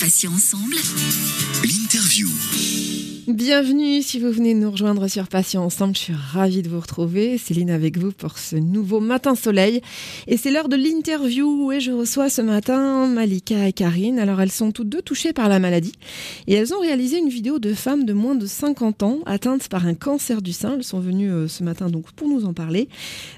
Passion ensemble. L'interview. Bienvenue si vous venez nous rejoindre sur Passion Ensemble. Je suis ravie de vous retrouver. Céline avec vous pour ce nouveau matin soleil. Et c'est l'heure de l'interview et je reçois ce matin Malika et Karine. Alors elles sont toutes deux touchées par la maladie et elles ont réalisé une vidéo de femmes de moins de 50 ans atteintes par un cancer du sein. Elles sont venues euh, ce matin donc pour nous en parler.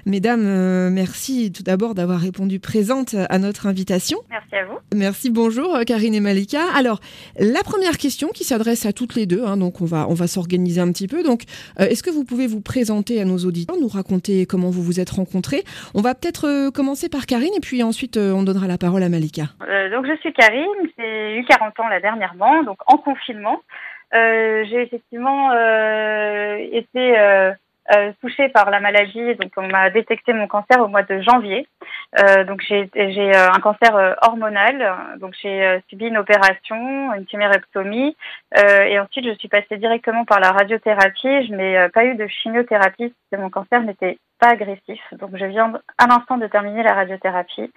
Mesdames, euh, merci tout d'abord d'avoir répondu présente à notre invitation. Merci à vous. Merci, bonjour euh, Karine et Malika. Alors, la première question qui s'adresse à toutes les deux, hein, donc on va, on va s'organiser un petit peu. Donc, euh, est-ce que vous pouvez vous présenter à nos auditeurs, nous raconter comment vous vous êtes rencontrés? On va peut-être euh, commencer par Karine et puis ensuite euh, on donnera la parole à Malika. Donc je suis Karine, j'ai eu 40 ans là dernièrement, donc en confinement. J'ai effectivement été euh, touchée par la maladie, donc on m'a détecté mon cancer au mois de janvier. Euh, donc j'ai euh, un cancer euh, hormonal, donc j'ai euh, subi une opération, une tumérectomie, et ensuite je suis passée directement par la radiothérapie. Je n'ai pas eu de chimiothérapie parce que mon cancer n'était pas agressif. Donc je viens à l'instant de terminer la radiothérapie,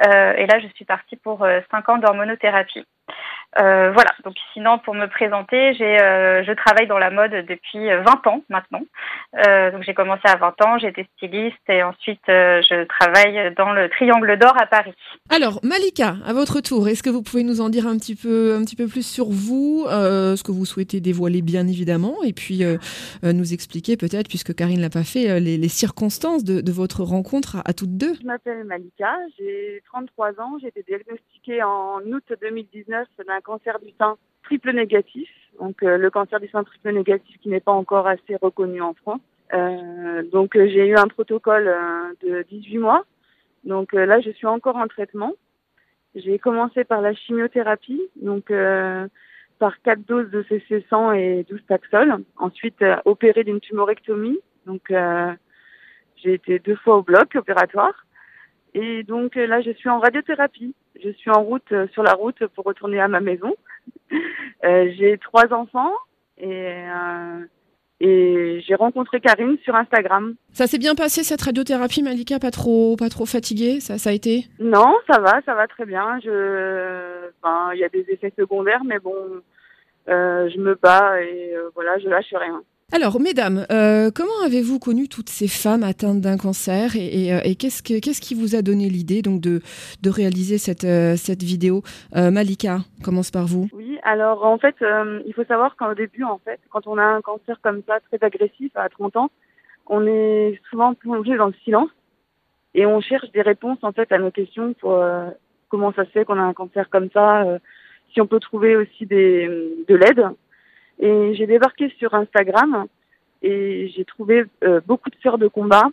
et là je suis partie pour euh, cinq ans d'hormonothérapie. Euh, voilà. Donc sinon, pour me présenter, j'ai, euh, je travaille dans la mode depuis euh, 20 ans maintenant. Euh, donc j'ai commencé à 20 ans, été styliste et ensuite euh, je travaille dans le Triangle d'Or à Paris. Alors, Malika, à votre tour, est-ce que vous pouvez nous en dire un petit peu, un petit peu plus sur vous, euh, ce que vous souhaitez dévoiler bien évidemment, et puis euh, euh, nous expliquer peut-être, puisque Karine l'a pas fait, euh, les, les circonstances de, de votre rencontre à, à toutes deux? Je m'appelle Malika, j'ai 33 ans, j'ai été diagnostiquée en août 2019 d'un cancer du sein triple négatif, donc euh, le cancer du sein triple négatif qui n'est pas encore assez reconnu en France. Euh, donc euh, j'ai eu un protocole euh, de 18 mois, donc euh, là je suis encore en traitement. J'ai commencé par la chimiothérapie, donc par 4 doses de CC100 et 12 Taxol. Ensuite opéré d'une tumorectomie, donc j'ai été deux fois au bloc opératoire. Et donc euh, là, je suis en radiothérapie. Je suis en route, euh, sur la route pour retourner à ma maison. Euh, j'ai trois enfants et, euh, et j'ai rencontré Karine sur Instagram. Ça s'est bien passé cette radiothérapie, Malika? Pas trop, pas trop fatiguée? Ça, ça a été? Non, ça va, ça va très bien. Je, enfin, il y a des effets secondaires, mais bon, je me bats et voilà, je lâche rien. Alors, mesdames, euh, comment avez-vous connu toutes ces femmes atteintes d'un cancer et, euh, qu'est-ce, que, qu'est-ce qui vous a donné l'idée donc de, réaliser cette, euh, vidéo? Malika, commence par vous. Oui, alors en fait, il faut savoir qu'au début, en fait, quand on a un cancer comme ça, très agressif à 30 ans, on est souvent plongé dans le silence et on cherche des réponses en fait à nos questions pour comment ça se fait qu'on a un cancer comme ça, si on peut trouver aussi de l'aide. Et j'ai débarqué sur Instagram et j'ai trouvé euh, beaucoup de sœurs de combat.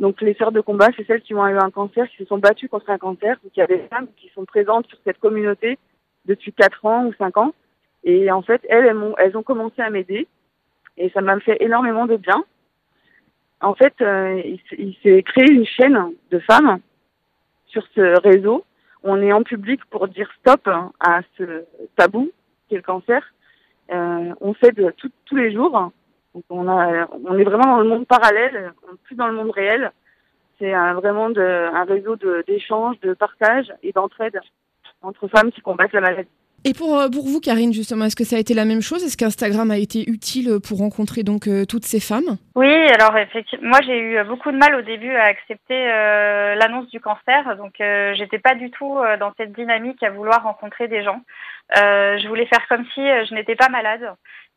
Donc les sœurs de combat, c'est celles qui ont eu un cancer, qui se sont battues contre un cancer. Donc il y a des femmes qui sont présentes sur cette communauté depuis 4 ans ou 5 ans. Et en fait, elles, ont commencé à m'aider. Et ça m'a fait énormément de bien. En fait, euh, il, s'est créé une chaîne de femmes sur ce réseau. On est en public pour dire stop à ce tabou qui est le cancer. Euh, on fait de tout- tous les jours. On, a, on est vraiment dans le monde parallèle, plus dans le monde réel. C'est un- vraiment de, un réseau de- d'échanges, de, partage et d'entraide entre femmes qui combattent la maladie. Et pour, euh, pour vous, Karine, justement, est-ce que ça a été la même chose? Est-ce qu'Instagram a été utile pour rencontrer donc euh, toutes ces femmes? Oui, alors effectivement, moi j'ai eu beaucoup de mal au début à accepter euh, l'annonce du cancer, donc euh, j'étais pas du tout euh, dans cette dynamique à vouloir rencontrer des gens. Euh, je voulais faire comme si euh, je n'étais pas malade.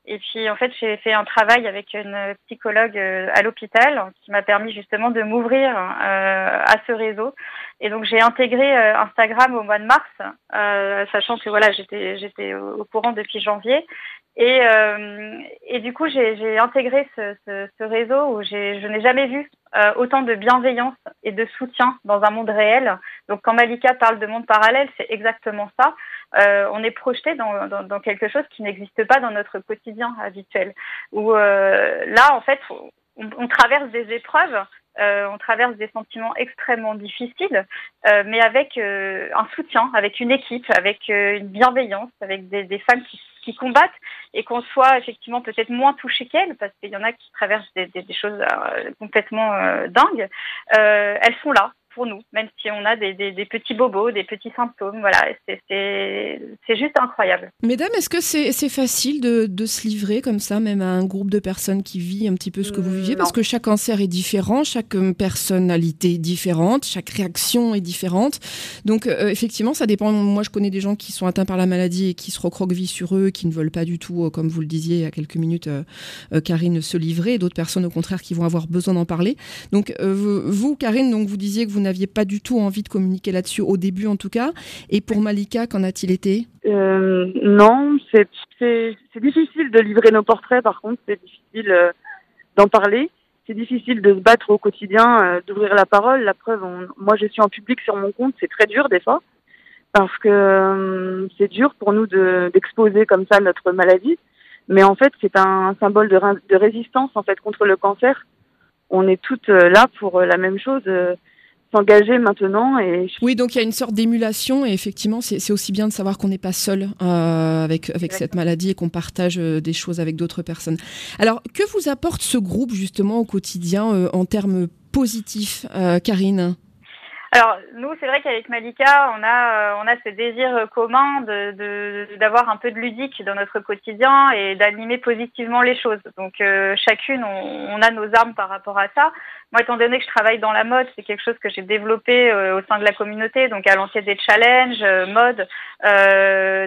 Et puis en fait, j'ai fait un travail avec une psychologue euh, à l'hôpital qui m'a permis justement de m'ouvrir euh, à ce réseau. Et donc j'ai intégré euh, Instagram au mois de mars, sachant que voilà, j'étais j'étais au courant depuis janvier. Et, euh, et du coup, j'ai intégré ce, ce, ce réseau où je n'ai jamais vu euh, autant de bienveillance et de soutien dans un monde réel. Donc, quand Malika parle de monde parallèle, c'est exactement ça. Euh, on est projeté dans, dans, dans quelque chose qui n'existe pas dans notre quotidien habituel. Où euh, là, en fait, on, on traverse des épreuves, euh, on traverse des sentiments extrêmement difficiles, euh, mais avec euh, un soutien, avec une équipe, avec euh, une bienveillance, avec des, des femmes qui, qui combattent et qu'on soit effectivement peut-être moins touché qu'elles, parce qu'il y en a qui traversent des, des, choses euh, complètement euh, dingues, euh, elles sont là pour nous, même si on a des, des, petits bobos, des petits symptômes. Voilà, c'est juste incroyable. Mesdames, est-ce que c'est facile de, de, se livrer comme ça, même à un groupe de personnes qui vit un petit peu ce que vous viviez Parce que chaque cancer est différent, chaque personnalité est différente, chaque réaction est différente. Donc, effectivement, ça dépend. Moi, je connais des gens qui sont atteints par la maladie et qui se recroquevillent sur eux, qui ne veulent pas du tout, comme vous le disiez il y a quelques minutes, Karine, se livrer. D'autres personnes, au contraire, qui vont avoir besoin d'en parler. Donc, vous, Karine, donc vous disiez que vous n'aviez pas du tout envie de communiquer là-dessus, au début en tout cas. Et pour Malika, qu'en a-t-il été? Euh, Non, c'est difficile de livrer nos portraits, par contre, c'est difficile euh, d'en parler. C'est difficile de se battre au quotidien, euh, d'ouvrir la parole. La preuve, moi je suis en public sur mon compte, c'est très dur des fois, parce que c'est dur pour nous d'exposer comme ça notre maladie. Mais en fait, c'est un symbole de, de résistance en fait contre le cancer on est toutes là pour la même chose s'engager maintenant. Et... Oui, donc il y a une sorte d'émulation et effectivement, c'est aussi bien de savoir qu'on n'est pas seul euh, avec, avec cette maladie et qu'on partage euh, des choses avec d'autres personnes. Alors, que vous apporte ce groupe justement au quotidien euh, en termes positifs, Karine? Alors nous, c'est vrai qu'avec Malika, on a euh, on a ce désir euh, commun de d'avoir un peu de ludique dans notre quotidien et d'animer positivement les choses. Donc euh, chacune, on, a nos armes par rapport à ça. Moi, étant donné que je travaille dans la mode, c'est quelque chose que j'ai développé au sein de la communauté, donc à lancer des challenges mode,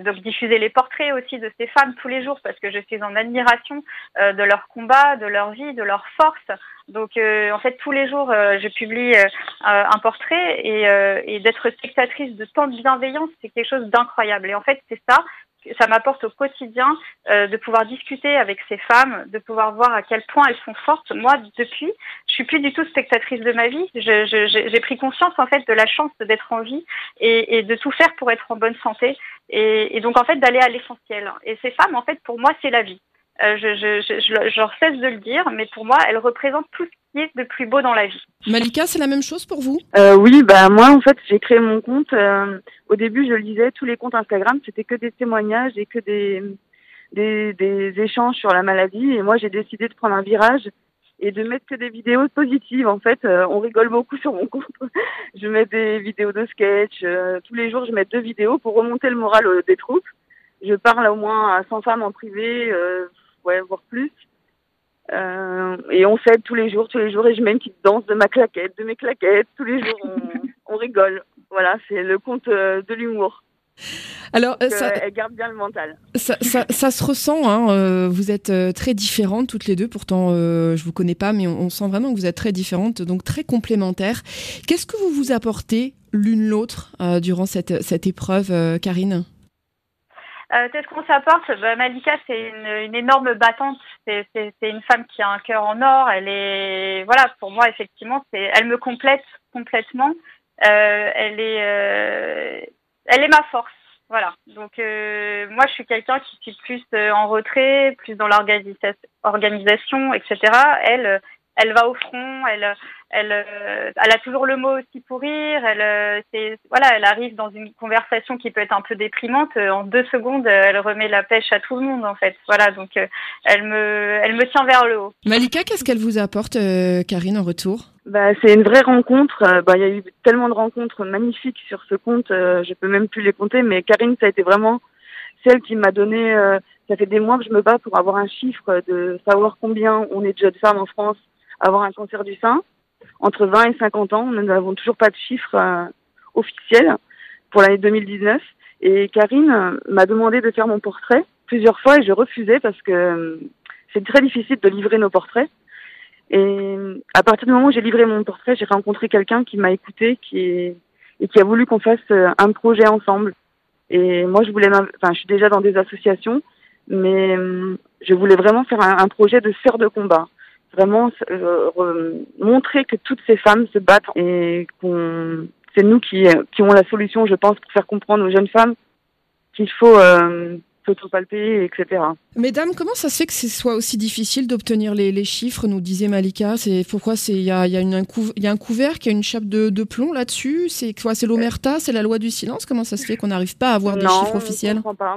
donc diffuser les portraits aussi de ces femmes tous les jours parce que je suis en admiration de leur combat, de leur vie, de leur force. Donc euh, en fait tous les jours euh, je publie euh, un portrait et, d'être spectatrice de tant de bienveillance c'est quelque chose d'incroyable et en fait c'est ça ça m'apporte au quotidien de pouvoir discuter avec ces femmes, de pouvoir voir à quel point elles sont fortes. Moi, depuis, je suis plus du tout spectatrice de ma vie. J'ai pris conscience en fait de la chance d'être en vie et, de tout faire pour être en bonne santé. Et donc en fait d'aller à l'essentiel. Et ces femmes, en fait, pour moi, c'est la vie. Euh, je, je, je, je, cesse de le dire, mais pour moi, elle représente tout ce qui est de plus beau dans la vie. Malika, c'est la même chose pour vous? Euh, Oui, bah moi en fait, j'ai créé mon compte. Euh, au début, je le disais, tous les comptes Instagram, c'était que des témoignages et que des, des, des échanges sur la maladie. Et moi, j'ai décidé de prendre un virage et de mettre que des vidéos positives. En fait, euh, on rigole beaucoup sur mon compte. je mets des vidéos de sketch. tous les jours, je mets deux vidéos pour remonter le moral des troupes. Je parle au moins à 100 femmes en privé ouais, voire plus. Euh, et on s'aide tous les jours, tous les jours, et je mets une petite danse de ma claquette, de mes claquettes, tous les jours, on, rigole. Voilà, c'est le conte euh, de l'humour. Alors, euh, ça, elle garde bien le mental. Ça, ça, se ressent. Hein, vous êtes très différentes toutes les deux. Pourtant, je vous connais pas, mais on, sent vraiment que vous êtes très différentes, donc très complémentaires. Qu'est-ce que vous vous apportez l'une l'autre durant cette, cette épreuve, Karine? Euh, Qu'est-ce qu'on s'apporte? Bah, Malika, c'est une, une, énorme battante. C'est une femme qui a un cœur en or. Elle est, voilà, pour moi, effectivement, elle me complète complètement. Euh, elle est, euh, elle est ma force. Voilà. Donc euh, moi, je suis quelqu'un qui suis plus euh, en retrait, plus dans l'organisation, etc. Elle, elle va au front. Elle, elle, euh, elle a toujours le mot aussi pour rire. Elle, euh, c'est, voilà, elle arrive dans une conversation qui peut être un peu déprimante. Euh, en deux secondes, elle remet la pêche à tout le monde, en fait. Voilà, donc elle me, elle me tient vers le haut. Malika, qu'est-ce qu'elle vous apporte, Karine, en retour? Bah, c'est une vraie rencontre. Bah, il y a eu tellement de rencontres magnifiques sur ce compte. je peux même plus les compter, mais Karine, ça a été vraiment celle qui m'a donné. ça fait des mois que je me bats pour avoir un chiffre de savoir combien on est de jeunes femmes en France avoir un cancer du sein entre 20 et 50 ans. Nous n'avons toujours pas de chiffres euh, officiels pour l'année 2019. Et Karine euh, m'a demandé de faire mon portrait plusieurs fois et je refusais parce que euh, c'est très difficile de livrer nos portraits. Et à partir du moment où j'ai livré mon portrait, j'ai rencontré quelqu'un qui m'a écouté, qui est, et qui a voulu qu'on fasse un projet ensemble. Et moi, je voulais, enfin, je suis déjà dans des associations, mais je voulais vraiment faire un, projet de sœur de combat vraiment euh, montrer que toutes ces femmes se battent et qu'on c'est nous qui, qui avons la solution, je pense, pour faire comprendre aux jeunes femmes qu'il faut euh, s'autopalper, etc. Mesdames, comment ça se fait que ce soit aussi difficile d'obtenir les, les, chiffres Nous disait Malika, c'est pourquoi c'est il y a, y, a une, y a un couvert qui a une chape de, de plomb là-dessus? C'est quoi C'est l'omerta, c'est la loi du silence? Comment ça se fait qu'on n'arrive pas à avoir des chiffres officiels On ne comprend pas.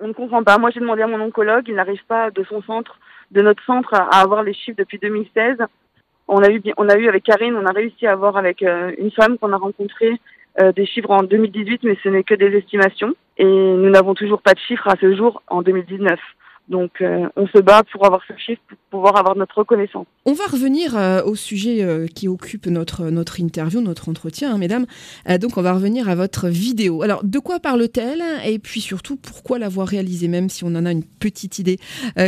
On ne comprend pas. Moi, j'ai demandé à mon oncologue, il n'arrive pas de son centre de notre centre à avoir les chiffres depuis 2016. On a eu, on a eu avec Karine, on a réussi à avoir avec une femme qu'on a rencontrée des chiffres en 2018, mais ce n'est que des estimations. Et nous n'avons toujours pas de chiffres à ce jour en 2019. Donc euh, on se bat pour avoir ce chiffre, pour pouvoir avoir notre reconnaissance. On va revenir euh, au sujet euh, qui occupe notre, notre interview, notre entretien, hein, mesdames. donc on va revenir à votre vidéo. Alors de quoi parle-t-elle Et puis surtout, pourquoi l'avoir réalisée, même si on en a une petite idée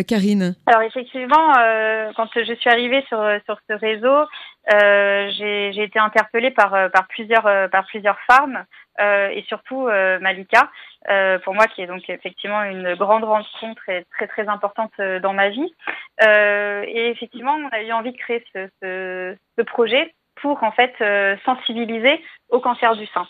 Karine? Alors effectivement, quand je suis arrivée sur, sur ce réseau, j'ai été interpellée par, par, plusieurs, par plusieurs femmes et surtout Malika. Euh, pour moi qui est donc effectivement une grande rencontre et très très importante euh, dans ma vie. Euh, et effectivement, on a eu envie de créer ce, ce projet pour en fait euh, sensibiliser au cancer du sein.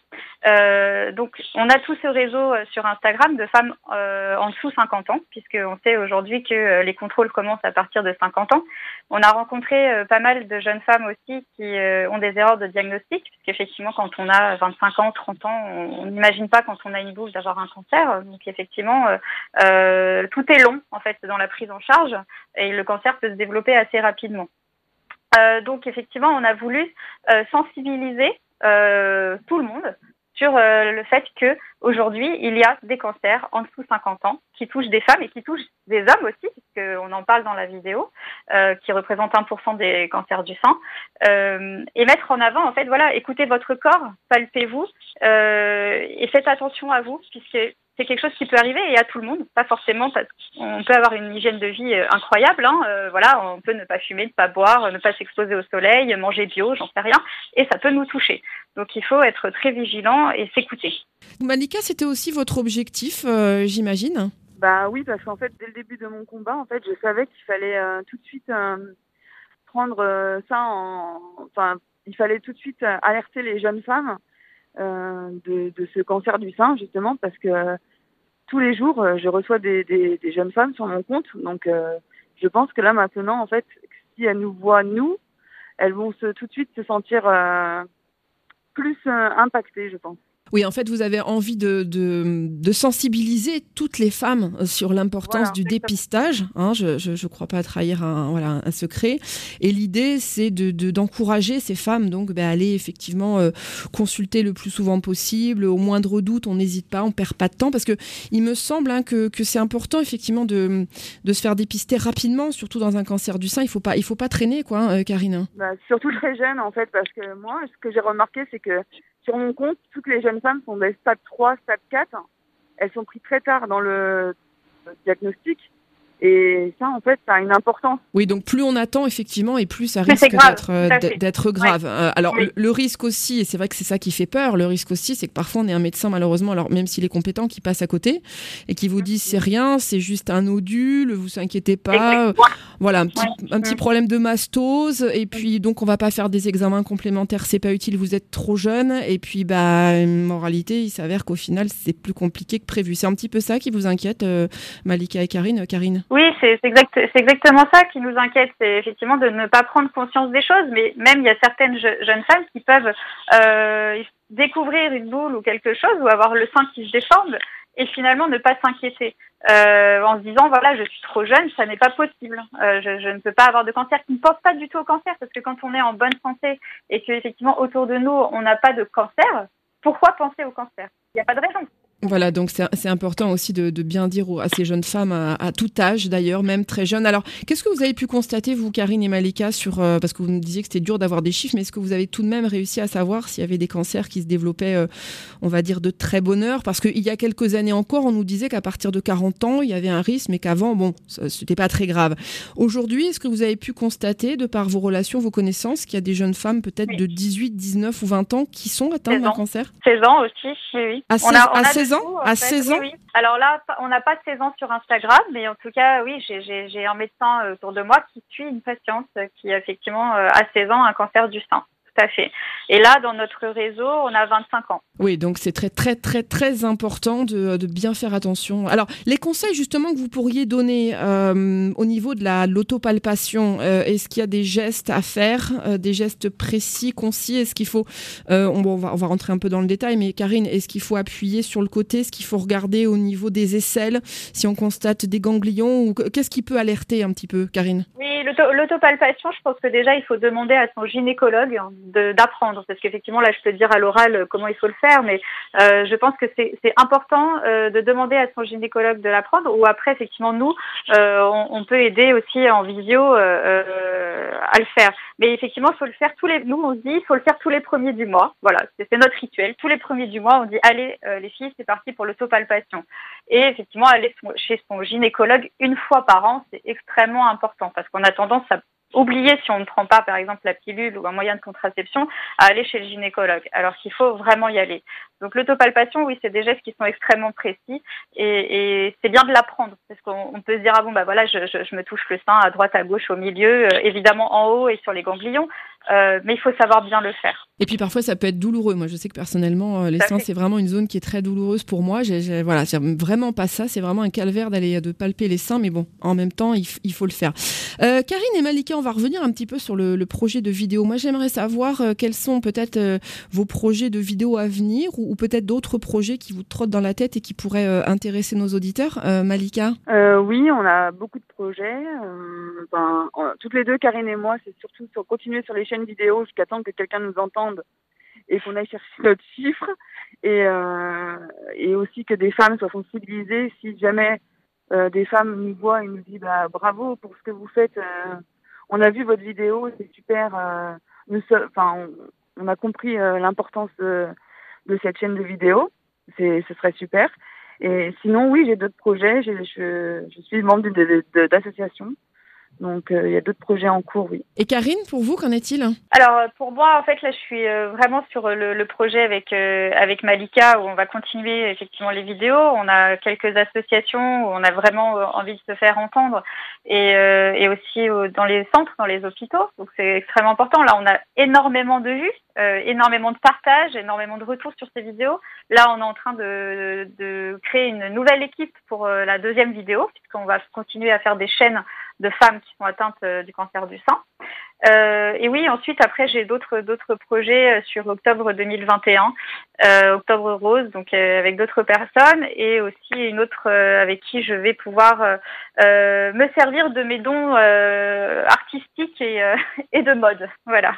Euh, donc on a tout ce réseau euh, sur Instagram de femmes en dessous 50 ans, puisqu'on sait aujourd'hui que les contrôles commencent à partir de 50 ans. On a rencontré pas mal de jeunes femmes aussi qui ont des erreurs de diagnostic, puisqu'effectivement quand on a 25 ans, 30 ans, on n'imagine pas quand on a une boule d'avoir un cancer. Donc effectivement, tout est long en fait dans la prise en charge et le cancer peut se développer assez rapidement. Euh, donc effectivement, on a voulu euh, sensibiliser euh, tout le monde sur le fait que aujourd'hui il y a des cancers en dessous de 50 ans qui touchent des femmes et qui touchent des hommes aussi, puisqu'on en parle dans la vidéo, qui représente 1% des cancers du sein, et mettre en avant en fait voilà, écoutez votre corps, palpez-vous et faites attention à vous, puisque c'est quelque chose qui peut arriver et à tout le monde, pas forcément parce qu'on peut avoir une hygiène de vie euh, incroyable. Hein, euh, voilà, on peut ne pas fumer, ne pas boire, ne pas s'exposer au soleil, manger bio, j'en sais rien, et ça peut nous toucher. Donc il faut être très vigilant et s'écouter. Malika, c'était aussi votre objectif, euh, j'imagine? Bah oui, parce qu'en fait, dès le début de mon combat, en fait, je savais qu'il fallait tout de suite prendre ça en, enfin, il fallait tout de suite alerter les jeunes femmes de, de, ce cancer du sein, justement, parce que tous les jours, euh, je reçois des, des, jeunes femmes sur mon compte. Donc, euh, je pense que là, maintenant, en fait, si elles nous voient, nous, elles vont se, tout de suite se sentir euh, plus impactées, je pense. Oui, en fait, vous avez envie de, de, sensibiliser toutes les femmes sur l'importance du dépistage. Hein, je ne crois pas trahir un, voilà, un secret. Et l'idée, c'est d'encourager de, ces femmes donc bah, à aller effectivement euh, consulter le plus souvent possible. Au moindre doute, on n'hésite pas, on perd pas de temps. Parce que il me semble hein, que, que c'est important effectivement de, de se faire dépister rapidement, surtout dans un cancer du sein. Il ne faut, pas, il faut pas traîner, quoi, hein, Karine. Bah, surtout très jeune, en fait, parce que moi, ce que j'ai remarqué, c'est que sur mon compte, toutes les jeunes femmes sont des stade 3, stade 4. Elles sont prises très tard dans le diagnostic. Et ça, en fait, ça a une importance. Oui, donc plus on attend, effectivement, et plus ça risque d'être euh, d'être grave. Euh, alors, le, risque aussi, et c'est vrai que c'est ça qui fait peur, le risque aussi, c'est que parfois on est un médecin, malheureusement, alors même s'il est compétent, qui passe à côté et qui vous dit c'est rien, c'est juste un nodule, vous inquiétez pas. Voilà, un petit, un petit problème de mastose, et puis donc on va pas faire des examens complémentaires, c'est pas utile, vous êtes trop jeune, et puis, bah, moralité, il s'avère qu'au final, c'est plus compliqué que prévu. C'est un petit peu ça qui vous inquiète, euh, Malika et Karine. Karine? Oui, c'est exact, exactement ça qui nous inquiète, c'est effectivement de ne pas prendre conscience des choses. Mais même il y a certaines jeunes femmes qui peuvent euh, découvrir une boule ou quelque chose ou avoir le sein qui se déforme et finalement ne pas s'inquiéter euh, en se disant voilà je suis trop jeune, ça n'est pas possible, euh, je, je, ne peux pas avoir de cancer. Qui ne pense pas du tout au cancer parce que quand on est en bonne santé et que effectivement autour de nous on n'a pas de cancer, pourquoi penser au cancer? Il n'y a pas de raison. Voilà, donc c'est important aussi de, bien dire à ces jeunes femmes, à, tout âge d'ailleurs, même très jeunes. Alors, qu'est-ce que vous avez pu constater, vous, Karine et Malika, sur, euh, parce que vous nous disiez que c'était dur d'avoir des chiffres, mais est-ce que vous avez tout de même réussi à savoir s'il y avait des cancers qui se développaient, euh, on va dire, de très bonne heure? Parce qu'il y a quelques années encore, on nous disait qu'à partir de 40 ans, il y avait un risque, mais qu'avant, bon, c'était pas très grave. Aujourd'hui, est-ce que vous avez pu constater, de par vos relations, vos connaissances, qu'il y a des jeunes femmes peut-être de 18, 19 ou 20 ans qui sont atteintes d'un cancer? 16 ans aussi, oui. À 16, à 16 ans oui, Alors là, on n'a pas de 16 ans sur Instagram, mais en tout cas, oui, j'ai un médecin euh, autour de moi qui suit une patiente qui a effectivement euh, à 16 ans un cancer du sein tout à fait. Et là, dans notre réseau, on a 25 ans. Oui, donc c'est très, très, très, très important de, de, bien faire attention. Alors, les conseils justement que vous pourriez donner euh, au niveau de la l'autopalpation, euh, est-ce qu'il y a des gestes à faire, euh, des gestes précis, concis? Est-ce qu'il faut, on, va, on va rentrer un peu dans le détail, mais Karine, est-ce qu'il faut appuyer sur le côté? Est-ce qu'il faut regarder au niveau des aisselles si on constate des ganglions ou qu'est-ce qui peut alerter un petit peu, Karine? Oui, L'autopalpation, je pense que déjà, il faut demander à son gynécologue d'apprendre, parce qu'effectivement, là, je peux dire à l'oral comment il faut le faire, mais euh, je pense que c'est important euh, de demander à son gynécologue de l'apprendre, ou après, effectivement, nous, euh, on, on, peut aider aussi en visio euh, à le faire. Mais effectivement, il faut le faire tous les. Nous, on se dit, il faut le faire tous les premiers du mois. Voilà, c'est notre rituel. Tous les premiers du mois, on dit, allez, les filles, c'est parti pour l'autopalpation. Et effectivement, aller chez son gynécologue une fois par an, c'est extrêmement important parce qu'on a tendance à oublier, si on ne prend pas par exemple la pilule ou un moyen de contraception, à aller chez le gynécologue, alors qu'il faut vraiment y aller. Donc l'autopalpation, oui, c'est des gestes qui sont extrêmement précis et, c'est bien de l'apprendre parce qu'on peut se dire ah bon bah voilà, je, me touche le sein à droite, à gauche, au milieu, euh, évidemment en haut et sur les ganglions, euh, mais il faut savoir bien le faire. Et puis parfois ça peut être douloureux. Moi je sais que personnellement euh, les seins c'est vraiment une zone qui est très douloureuse pour moi. Voilà, j'aime vraiment pas ça. C'est vraiment un calvaire d'aller de palper les seins, mais bon, en même temps il, il faut le faire. Euh, Karine et Malika, on va revenir un petit peu sur le, le projet de vidéo. Moi j'aimerais savoir euh, quels sont peut-être euh, vos projets de vidéo à venir ou, ou peut-être d'autres projets qui vous trottent dans la tête et qui pourraient intéresser nos auditeurs. Malika. oui, on a beaucoup de projets. Ben, toutes les deux, Karine et moi, c'est surtout sur continuer sur les chaînes vidéo jusqu'à temps que quelqu'un nous entende et qu'on aille chercher notre chiffre. Et, euh, et aussi que des femmes soient sensibilisées. Si jamais euh, des femmes nous voient et nous disent bah, bravo pour ce que vous faites euh, on a vu votre vidéo c'est super nous enfin on, a compris l'importance de, cette chaîne de vidéo c'est ce serait super. Et sinon oui j'ai d'autres projets. Je, je, je suis membre d'associations donc euh, il y a d'autres projets en cours, oui. Et Karine, pour vous, qu'en est-il Alors euh, pour moi, en fait, là, je suis euh, vraiment sur le, le projet avec avec Malika où on va continuer effectivement les vidéos. On a quelques associations où on a vraiment envie de se faire entendre et et aussi dans les centres, dans les hôpitaux. Donc c'est extrêmement important. Là, on a énormément de vues, énormément de partages, énormément de retours sur ces vidéos. Là, on est en train de de créer une nouvelle équipe pour la deuxième vidéo puisqu'on va continuer à faire des chaînes de femmes qui sont atteintes euh, du cancer du sein. Euh, et oui, ensuite, après, j'ai d'autres d'autres projets euh, sur octobre 2021, euh, octobre rose, donc avec d'autres personnes, et aussi une autre avec qui je vais pouvoir me servir de mes dons artistiques et, et de mode. Voilà.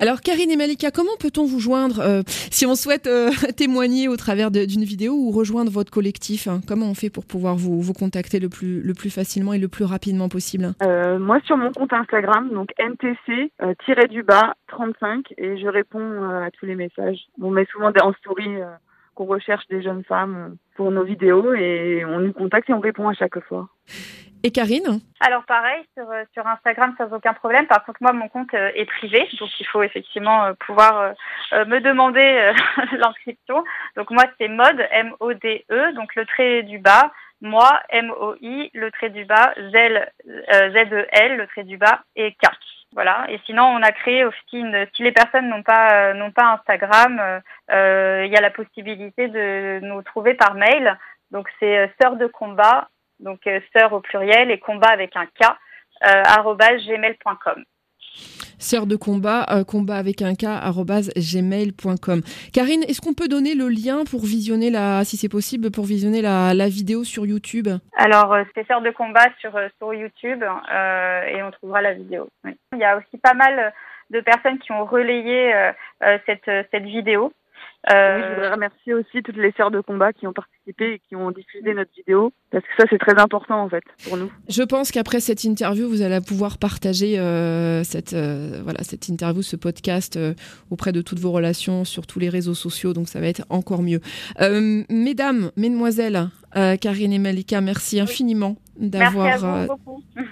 Alors Karine et Malika, comment peut-on vous joindre euh, si on souhaite euh, témoigner au travers d'une vidéo ou rejoindre votre collectif hein Comment on fait pour pouvoir vous, contacter le plus, le plus facilement et le plus rapidement possible? Euh, Moi sur mon compte Instagram, donc ntc-du-bas 35 et je réponds à tous les messages. On met souvent en story qu'on recherche des jeunes femmes pour nos vidéos et on nous contacte et on répond à chaque fois. Et Karine Alors pareil, sur, euh, sur Instagram sans aucun problème. Par contre, moi, mon compte euh, est privé, donc il faut effectivement euh, pouvoir me demander l'inscription. Donc moi, c'est mode, M-O-D-E, donc le trait du bas, moi, M-O-I, le trait du bas, Z, Z-E-L, le trait du bas, et K. Voilà. Et sinon, on a créé aussi une, si les personnes n'ont pas n'ont pas Instagram, il y a la possibilité de nous trouver par mail. Donc c'est sœur de combat donc euh, sœur au pluriel et combat avec un K, euh, gmail.com. Sœur de combat, euh, combat avec un K, gmail.com. Karine, est-ce qu'on peut donner le lien pour visionner la, si c'est possible, pour visionner la, vidéo sur YouTube? Alors, euh, c'est Sœur de combat sur, euh, YouTube et on trouvera la vidéo. Il y a aussi pas mal de personnes qui ont relayé cette, cette vidéo. Euh... Oui, je voudrais remercier aussi toutes les sœurs de combat qui ont participé et qui ont diffusé notre vidéo, parce que ça c'est très important en fait pour nous. Je pense qu'après cette interview, vous allez pouvoir partager euh, cette euh, voilà cette interview, ce podcast euh, auprès de toutes vos relations sur tous les réseaux sociaux, donc ça va être encore mieux. Euh, mesdames, mesdemoiselles, Karine et Malika, merci infiniment d'avoir euh,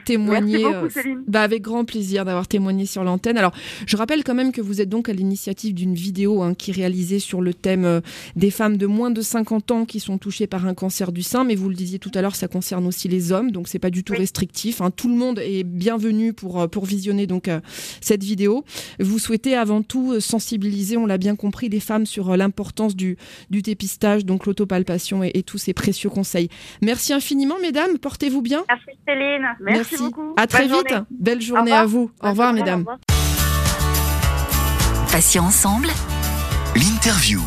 témoigné beaucoup, bah, avec grand plaisir d'avoir témoigné sur l'antenne. Alors, je rappelle quand même que vous êtes donc à l'initiative d'une vidéo hein, qui est réalisée sur le thème euh, des femmes de moins de 50 ans qui sont touchées par un cancer du sein, mais vous le disiez tout à l'heure, ça concerne aussi les hommes, donc c'est pas du tout oui. restrictif. Hein. Tout le monde est bienvenu pour euh, pour visionner donc euh, cette vidéo. Vous souhaitez avant tout sensibiliser, on l'a bien compris, les femmes sur l'importance du du dépistage, donc l'autopalpation et, et tous ces précieux conseils. Merci infiniment, mesdames. Portez-vous bien. Merci Céline. Merci, Merci. beaucoup. À très Bonne vite. Journée. Belle journée à vous. Au revoir, mesdames. Patients ensemble. L'interview.